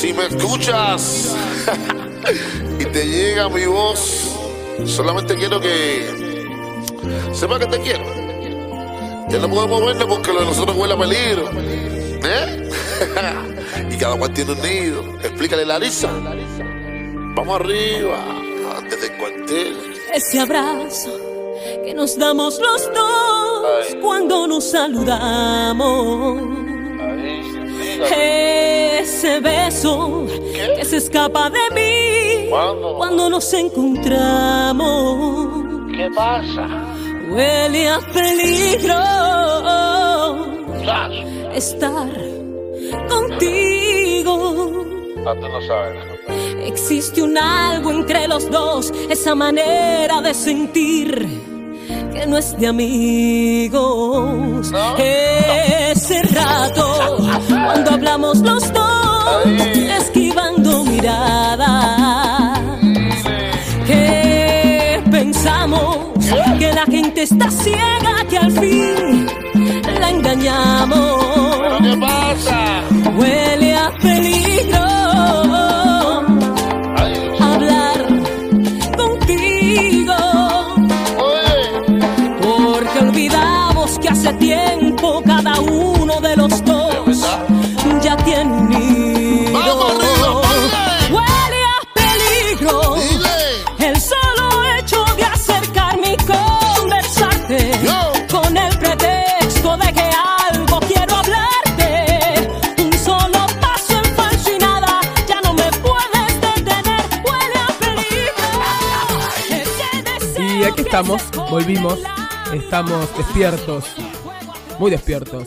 Si me escuchas y te llega mi voz, solamente quiero que sepa que te quiero. Ya no podemos vernos porque lo de nosotros huele a peligro. ¿Eh? y cada cual tiene un nido. Explícale, Larisa. Vamos arriba, antes del cuartel. Ese abrazo que nos damos los dos cuando nos saludamos. Ese beso que se escapa de mí cuando nos encontramos. ¿Qué pasa? Huele a peligro estar contigo. Ah, tú no sabes. Existe un algo entre los dos, esa manera de sentir que no es de amigos. Ese rato, cuando hablamos los dos, esquivando miradas. Que pensamos que la gente está ciega, que al fin la engañamos. ¿Qué pasa? Estamos, volvimos, estamos despiertos, muy despiertos.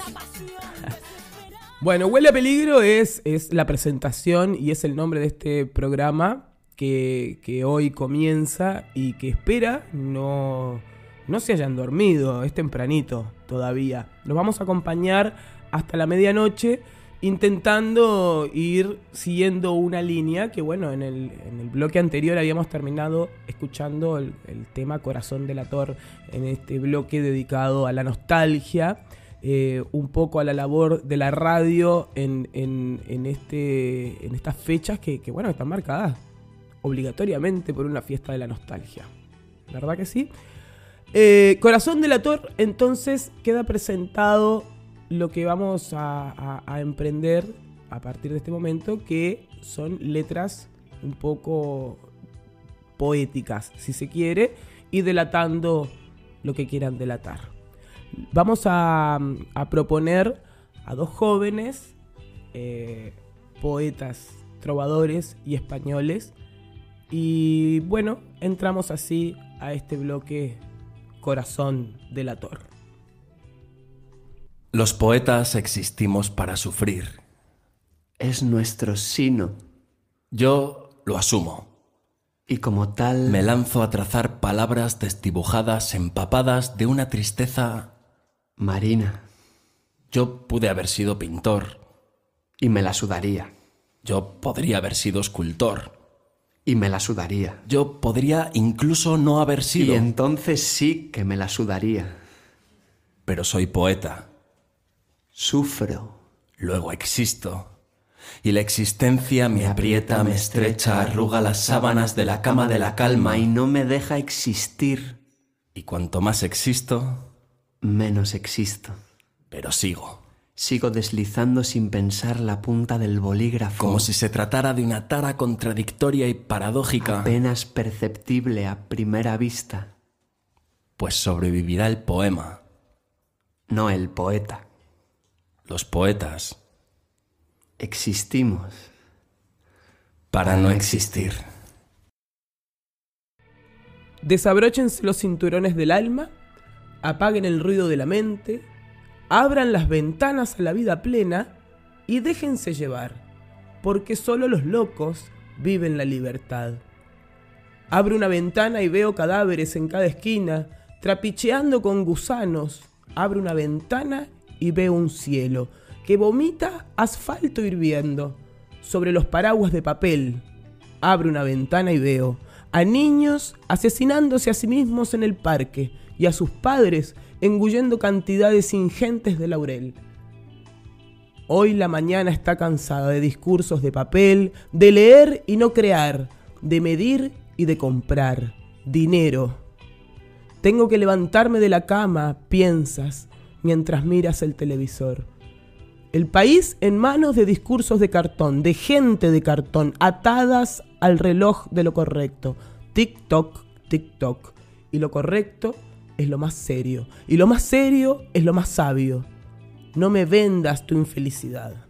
Bueno, Huele a Peligro es, es la presentación y es el nombre de este programa que, que hoy comienza y que espera no, no se hayan dormido, es tempranito todavía. Los vamos a acompañar hasta la medianoche intentando ir siguiendo una línea que bueno, en el, en el bloque anterior habíamos terminado escuchando el, el tema Corazón Delator en este bloque dedicado a la nostalgia, eh, un poco a la labor de la radio en, en- en este, en estas fechas que, que, bueno, están marcadas obligatoriamente por una fiesta de la nostalgia. ¿Verdad que sí? Eh, Corazón Delator, entonces queda presentado lo que vamos a, emprender a partir de este momento, que son letras un poco poéticas, si se quiere, y delatando lo que quieran delatar. Vamos a, a proponer a dos jóvenes eh, poetas, trovadores y españoles. Y bueno, entramos así a este bloque Corazón delator. Los poetas existimos para sufrir. Es nuestro sino Yo lo asumo. y como tal Me lanzo a trazar palabras desdibujadas, empapadas de una tristeza. Marina Yo pude haber sido pintor. y me la sudaría Yo podría haber sido escultor. y me la sudaría. Yo podría incluso no haber Y sido. entonces sí que me la sudaría. Pero soy poeta. Sufro Luego existo. Y la existencia me aprieta, me estrecha, arruga las sábanas de la cama de la calma. y no me deja existir, Y cuanto más existo, menos existo. pero sigo. Sigo deslizando sin pensar la punta del bolígrafo, Como si se tratara de una tara contradictoria y paradójica. apenas perceptible a primera vista, Pues sobrevivirá el poema. no el poeta. Los poetas. Existimos. Para no existir. Desabróchense los cinturones del alma, apaguen el ruido de la mente, abran las ventanas a la vida plena y déjense llevar, porque solo los locos viven la libertad. Abro una ventana y veo cadáveres en cada esquina, trapicheando con gusanos. Abro una ventana y veo un cielo que vomita asfalto hirviendo sobre los paraguas de papel. Abro una ventana y veo a niños asesinándose a sí mismos en el parque y a sus padres engullendo cantidades ingentes de laurel. Hoy la mañana está cansada de discursos de papel, de leer y no crear, de medir y de comprar. Dinero. Tengo que levantarme de la cama, piensas, mientras miras el televisor. El país en manos de discursos de cartón, de gente de cartón, atadas al reloj de lo correcto. Tic-toc, tic-toc. Y lo correcto es lo más serio. Y lo más serio es lo más sabio. No me vendas tu infelicidad.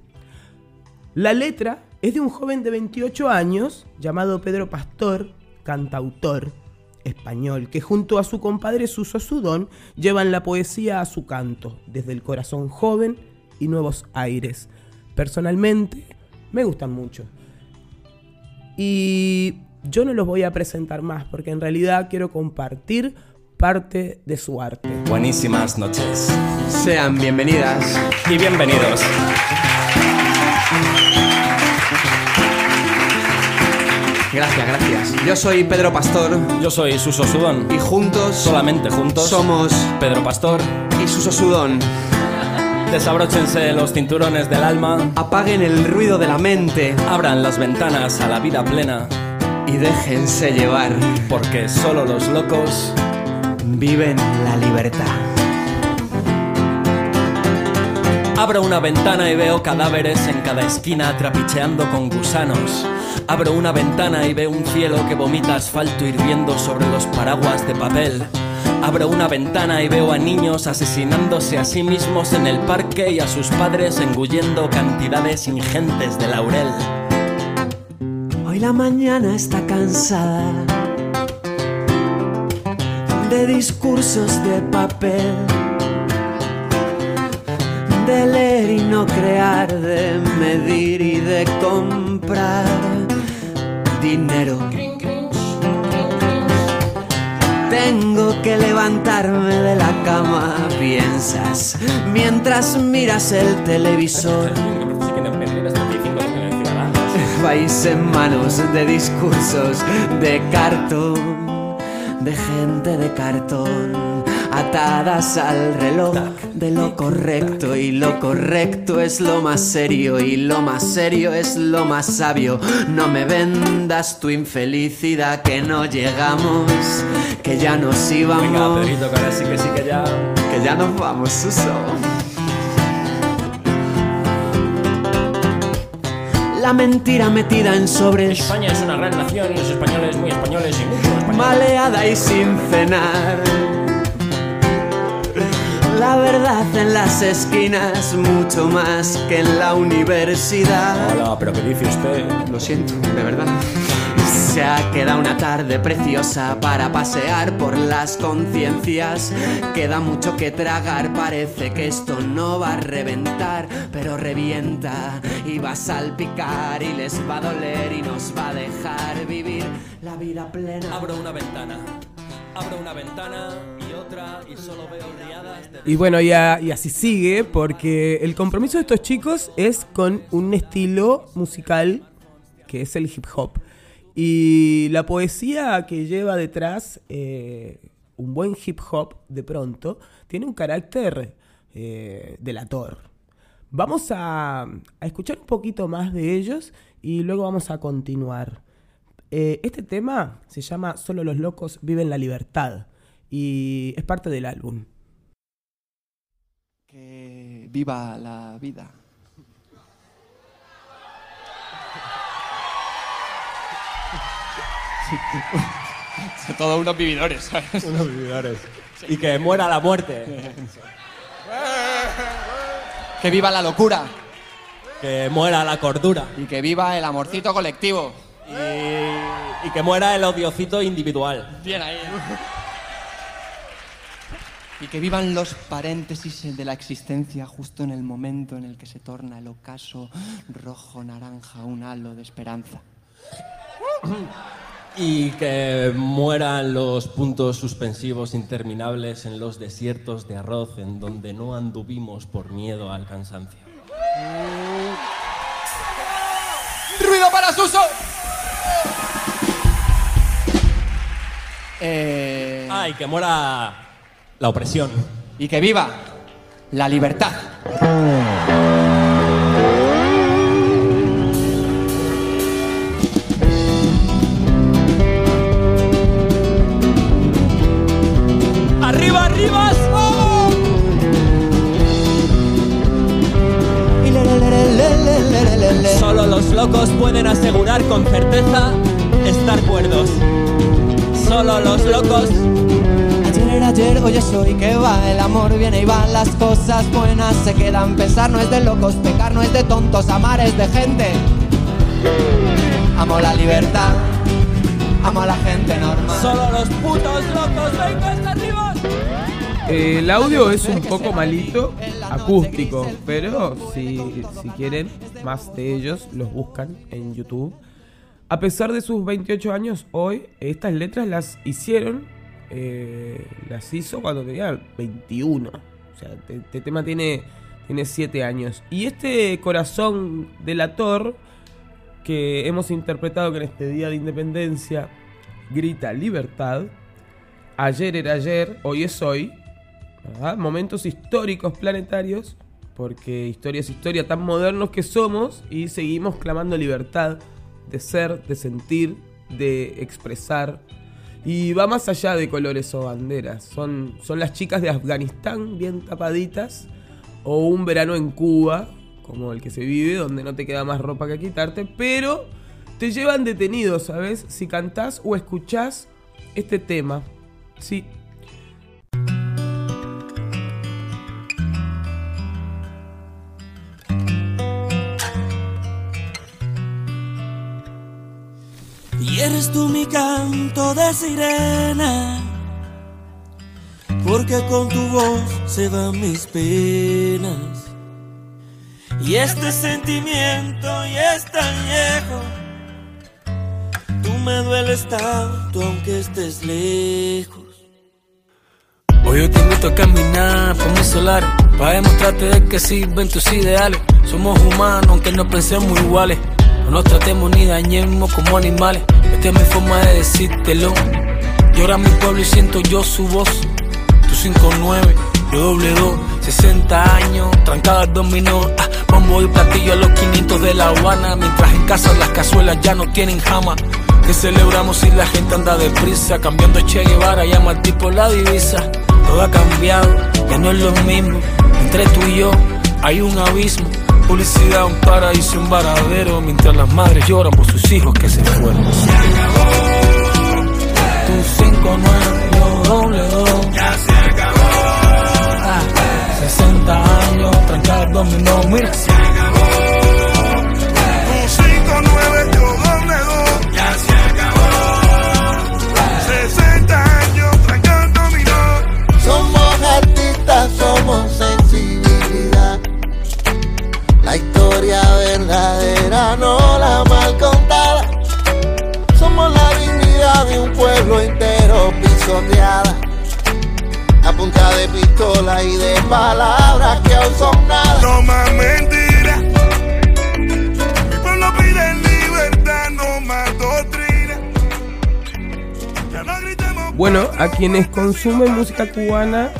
La letra es de un joven de 28 años llamado Pedro Pastor, cantautor español, que junto a su compadre Suso Sudón llevan la poesía a su canto, desde el corazón joven y nuevos aires. Personalmente, me gustan mucho. Y yo no los voy a presentar más porque en realidad quiero compartir parte de su arte. Buenísimas noches Sean bienvenidas. y bienvenidos. Gracias, gracias. Yo soy Pedro Pastor Yo soy Suso Sudón. y juntos Solamente juntos somos Pedro Pastor. y Suso Sudón. Desabróchense los cinturones del alma. Apaguen el ruido de la mente Abran las ventanas a la vida plena. y déjense llevar. Porque solo los locos Viven la libertad. Abro una ventana y veo cadáveres en cada esquina trapicheando con gusanos. Abro una ventana y veo un cielo que vomita asfalto hirviendo sobre los paraguas de papel. Abro una ventana y veo a niños asesinándose a sí mismos en el parque y a sus padres engullendo cantidades ingentes de laurel. Hoy la mañana está cansada de discursos de papel, de leer y no crear, de medir y de comprar dinero. Tengo que levantarme de la cama, piensas, mientras miras el televisor. Vais en manos de discursos de cartón, de gente de cartón, atadas al reloj de lo correcto y lo correcto es lo más serio y lo más serio es lo más sabio. No me vendas tu infelicidad que no llegamos, que ya nos Venga, íbamos, Pedrito, que ahora sí que sí que ya. que ya nos vamos, Suso. La mentira metida en sobres. España es una gran nación y los españoles muy españoles y mucho españoles. maleada y sin cenar. La verdad en las esquinas, mucho más que en la universidad. Hola, pero ¿qué dice usted? Lo siento, de verdad. Se ha quedado una tarde preciosa para pasear por las conciencias. Queda mucho que tragar, parece que esto no va a reventar, pero revienta y va a salpicar y les va a doler y nos va a dejar vivir la vida plena. Abro una ventana. Abro una ventana y solo veo riadas de... Y bueno, y, y así sigue, porque el compromiso de estos chicos es con un estilo musical que es el hip hop. Y la poesía que lleva detrás eh, un buen hip hop, de pronto, tiene un carácter eh, delator. Vamos a, a escuchar un poquito más de ellos y luego vamos a continuar. Eh, este tema se llama Solo los locos viven la libertad y es parte del álbum. Que viva la vida. Son todos unos vividores, ¿sabes? Unos vividores. Y que muera la muerte. Que viva la locura Que muera la cordura. y que viva el amorcito colectivo. Y, y que muera el odiocito individual. Bien ahí. Y que vivan los paréntesis de la existencia justo en el momento en el que se torna el ocaso rojo naranja un halo de esperanza. Y que mueran los puntos suspensivos interminables en los desiertos de arroz en donde no anduvimos por miedo al cansancio. ¡Ruido para Suso! Eh, Ah, y que muera la opresión. Y que viva la libertad. ¡Arriba, arriba! Solo los locos pueden asegurar con certeza estar cuerdos. Solo los locos Ayer hoy es hoy que va El amor viene y va, las cosas buenas se quedan Pensar no es de locos, pecar no es de tontos Amar es de gente Amo la libertad Amo a la gente normal Solo los putos locos vengativos. Eh, El audio es un poco malito, acústico, pero si, si quieren más de ellos, los buscan en YouTube. A pesar de sus 28 años, hoy estas letras las hicieron, eh, las hizo cuando tenía 21. O sea, este, tema tiene, tiene 7 años. Y este corazón delator que hemos interpretado en este día de independencia grita libertad, ayer era ayer, hoy es hoy. Momentos históricos planetarios, porque historia es historia, tan modernos que somos y seguimos clamando libertad de ser, de sentir, de expresar. Y va más allá de colores o banderas. Son, son las chicas de Afganistán bien tapaditas o un verano en Cuba, como el que se vive, donde no te queda más ropa que quitarte, pero te llevan detenido, ¿sabes? Si cantás o escuchás este tema. Sí, Y eres tú mi canto de sirena, porque con tu voz se van mis penas. Y este sentimiento ya es tan viejo, tú me dueles tanto aunque estés lejos. Hoy yo te invito a caminar por mis solares Para demostrarte de que sirven tus ideales Somos humanos aunque no pensemos iguales No nos tratemos ni dañemos como animales. Esta es mi forma de decírtelo. Llora mi pueblo y siento yo su voz. Tú 5-9, yo doble 2 60 años, trancada al dominó. Ah, Bombo y platillo a los 500 de La Habana. Mientras en casa las cazuelas ya no tienen jama. Que celebramos si la gente anda deprisa Cambiando Che Guevara, llama al tipo la divisa. Todo ha cambiado, ya no es lo mismo. Entre tú y yo hay un abismo Publicidad, un paraíso, un varadero Mientras las madres lloran por sus hijos que se fueron. Se acabó Tu 5-9, yo doble 2 Ya se acabó. 60 años, trancar dominó, mira. Se acabó historia verdadera, no la mal contada. Somos la dignidad de un pueblo entero pisoteada. A punta de pistola y de palabras que aún son nada. No más mentiras. Mi pueblo pide libertad, no más doctrina. Ya no gritemos. Bueno, a quienes consumen música cubana,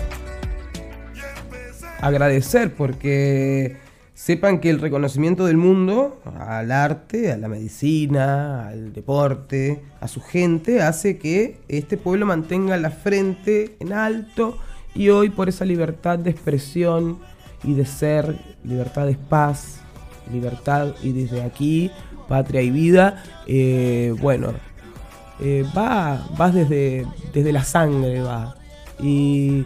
agradecer porque sepan que el reconocimiento del mundo al arte, a la medicina, al deporte, a su gente, hace que este pueblo mantenga la frente en alto y hoy por esa libertad de expresión y de ser, libertad es paz, libertad y desde aquí, patria y vida, eh, bueno, eh, va, va desde, desde la sangre, va. Y,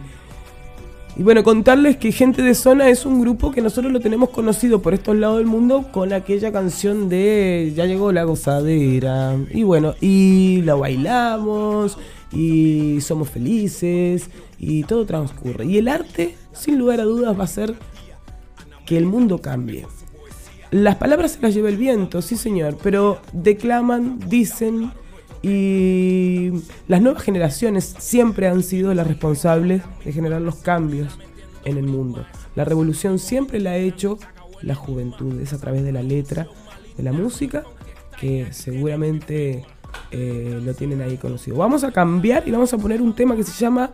y bueno, contarles que Gente de Zona es un grupo que nosotros lo tenemos conocido por estos lados del mundo con aquella canción de Ya llegó la gozadera. Y bueno, y la bailamos, y somos felices, y todo transcurre. Y el arte, sin lugar a dudas, va a ser que el mundo cambie. Las palabras se las lleva el viento, sí señor, pero declaman, dicen y las nuevas generaciones siempre han sido las responsables de generar los cambios en el mundo. La revolución siempre la ha hecho la juventud, es a través de la letra, de la música, que seguramente eh, lo tienen ahí conocido. Vamos a cambiar y vamos a poner un tema que se llama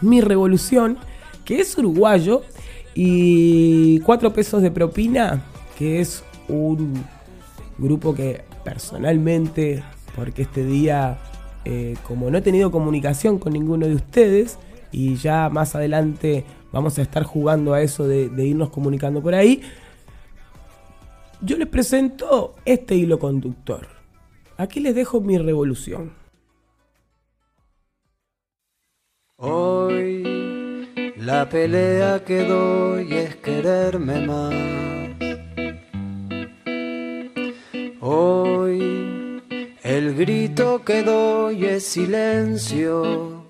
Mi Revolución, que es uruguayo, y cuatro pesos de propina, que es un grupo que personalmente, porque este día, eh, como no he tenido comunicación con ninguno de ustedes, y ya más adelante vamos a estar jugando a eso de, de irnos comunicando por ahí, yo les presento este hilo conductor. Aquí les dejo mi revolución. Hoy la pelea que doy es quererme más. Hoy el grito que doy es silencio.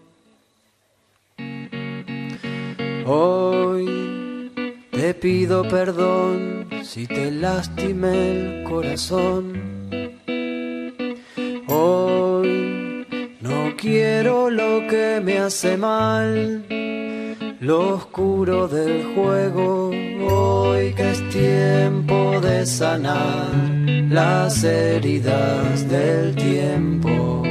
Hoy te pido perdón si te lastimé el corazón. Hoy no quiero lo que me hace mal, lo oscuro del juego. Hoy que es tiempo de sanar las heridas del tiempo.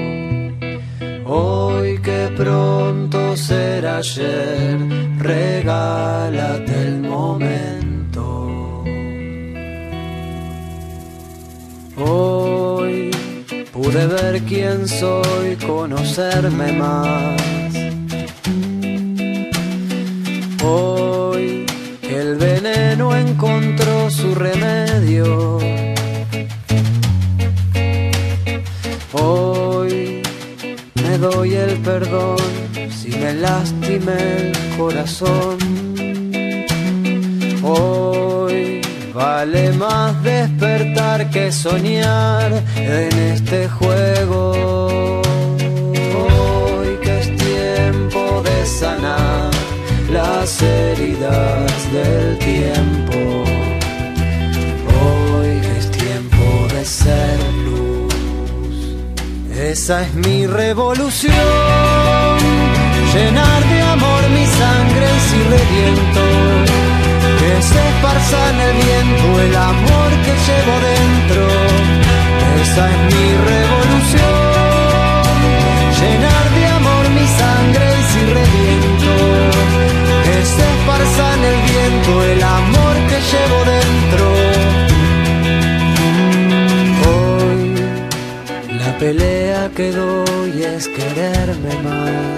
Hoy que pronto será ayer, regálate el momento. Hoy pude ver quién soy, conocerme más. Hoy el veneno encontró su remedio. El corazón. Hoy vale más despertar que soñar en este juego. Hoy que es tiempo de sanar las heridas del tiempo. Hoy es tiempo de ser luz. Esa es mi revolución. Llenar de amor mi sangre si reviento. Que se esparza en el viento el amor que llevo dentro. Esa es mi revolución. Llenar de amor mi sangre si reviento. Que se esparza en el viento el amor que llevo dentro. Hoy la pelea que doy es quererme más.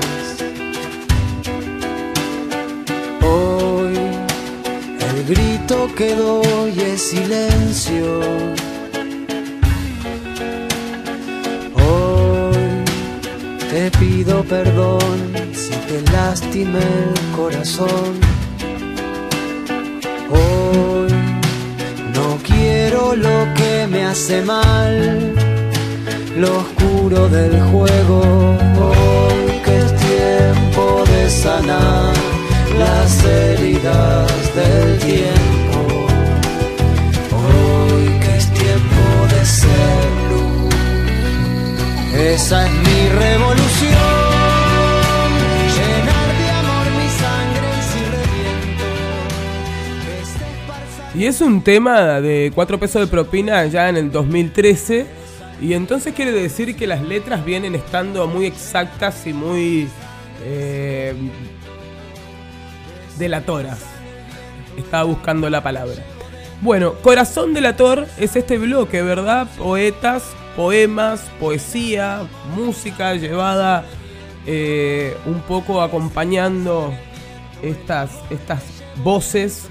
Que doy es silencio. Hoy te pido perdón si te lastimé el corazón. Hoy no quiero lo que me hace mal lo oscuro del juego. Es mi revolución. Llenar de amor mi sangre si reviento. Y es un tema de 4 pesos de propina ya en el 2013. Y entonces quiere decir que las letras vienen estando muy exactas y muy eh, delatoras. Estaba buscando la palabra. Bueno, Corazón Delator es este bloque, ¿verdad? Poetas, poemas, poesía, música llevada eh, un poco acompañando estas, estas voces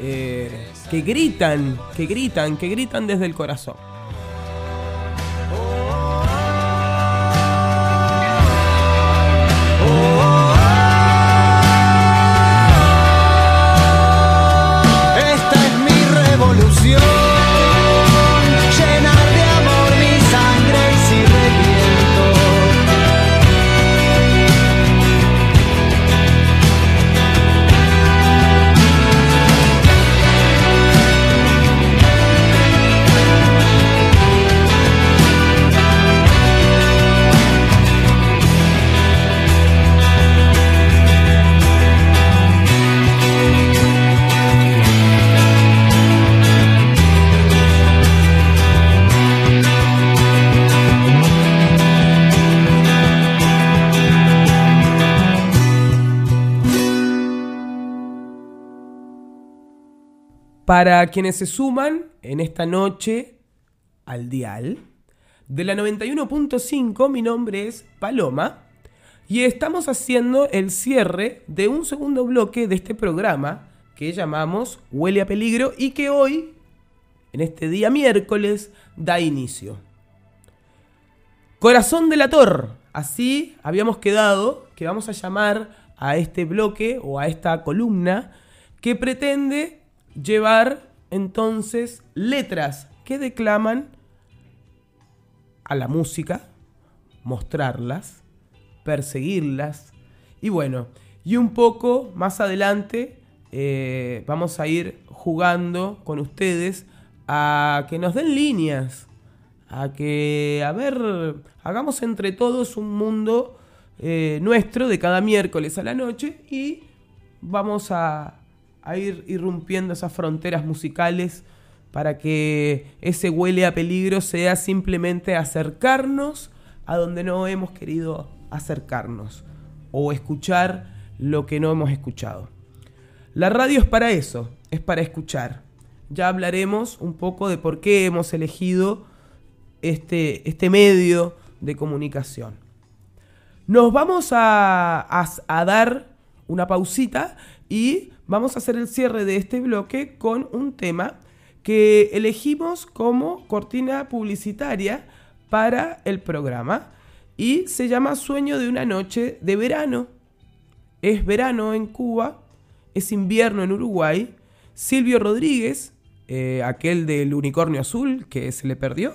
eh, que gritan, que gritan, que gritan desde el corazón. Para quienes se suman en esta noche al dial de la 91.5, mi nombre es Paloma y estamos haciendo el cierre de un segundo bloque de este programa que llamamos Huele a Peligro y que hoy en este día miércoles, da inicio. Corazón delator. Así habíamos quedado que vamos a llamar a este bloque o a esta columna que pretende llevar entonces letras que declaman a la música, mostrarlas, perseguirlas. Y bueno, y un poco más adelante eh, vamos a ir jugando con ustedes a que nos den líneas, a que, a ver, hagamos entre todos un mundo eh, nuestro de cada miércoles a la noche y vamos a, a ir irrumpiendo esas fronteras musicales para que ese huele a peligro sea simplemente acercarnos a donde no hemos querido acercarnos o escuchar lo que no hemos escuchado. La radio es para eso, es para escuchar. Ya hablaremos un poco de por qué hemos elegido este, este medio de comunicación. Nos vamos a, a- a dar una pausita y vamos a hacer el cierre de este bloque con un tema que elegimos como cortina publicitaria para el programa y se llama Sueño de una noche de verano. Es verano en Cuba, es invierno en Uruguay. Silvio Rodríguez, eh, aquel del unicornio azul que se le perdió,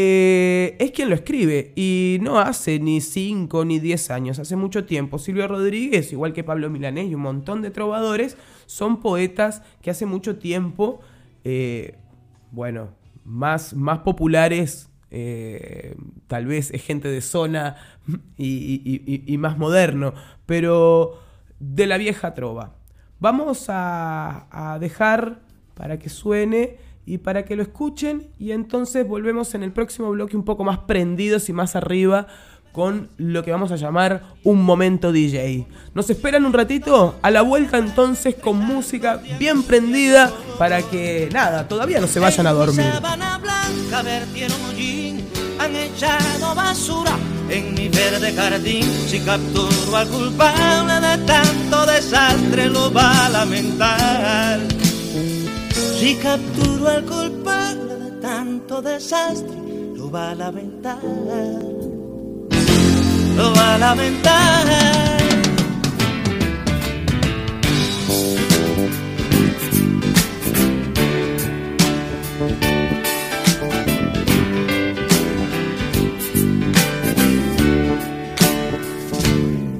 eh, es quien lo escribe y no hace ni 5 ni 10 años, hace mucho tiempo. Silvio Rodríguez, igual que Pablo Milanés y un montón de trovadores, son poetas que hace mucho tiempo, eh, bueno, más, más populares, eh, tal vez es gente de zona y, más moderno, pero de la vieja trova. Vamos a dejar para que suene y para que lo escuchen y entonces volvemos en el próximo bloque un poco más prendidos y más arriba con lo que vamos a llamar un momento DJ. Nos esperan un ratito a la vuelta entonces con música bien prendida para que nada, todavía no se vayan a dormir. Han echado basura en mi verde jardín. Si capturo al culpable de tanto desastre, lo va a lamentar. Si capturo al culpable de tanto desastre, lo va a lamentar. Lo va a lamentar.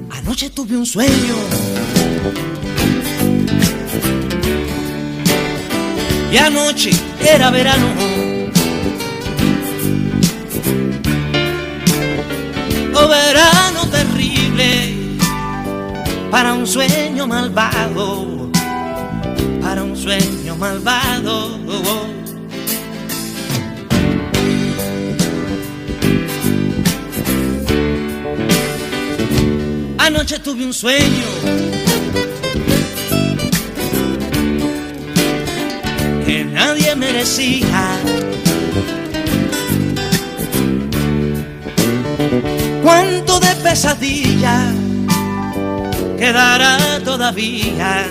Anoche tuve un sueño. Y anoche era verano. Oh, verano terrible. Para un sueño malvado. Para un sueño malvado. Anoche tuve un sueño que merecía. Cuánto de pesadilla quedará todavía,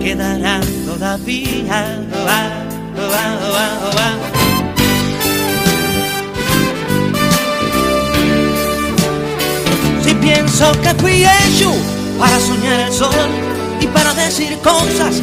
quedará todavía. Ah, ah, ah, ah. Si pienso que fui hecho para soñar el sol y para decir cosas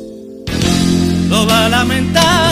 lo va a lamentar.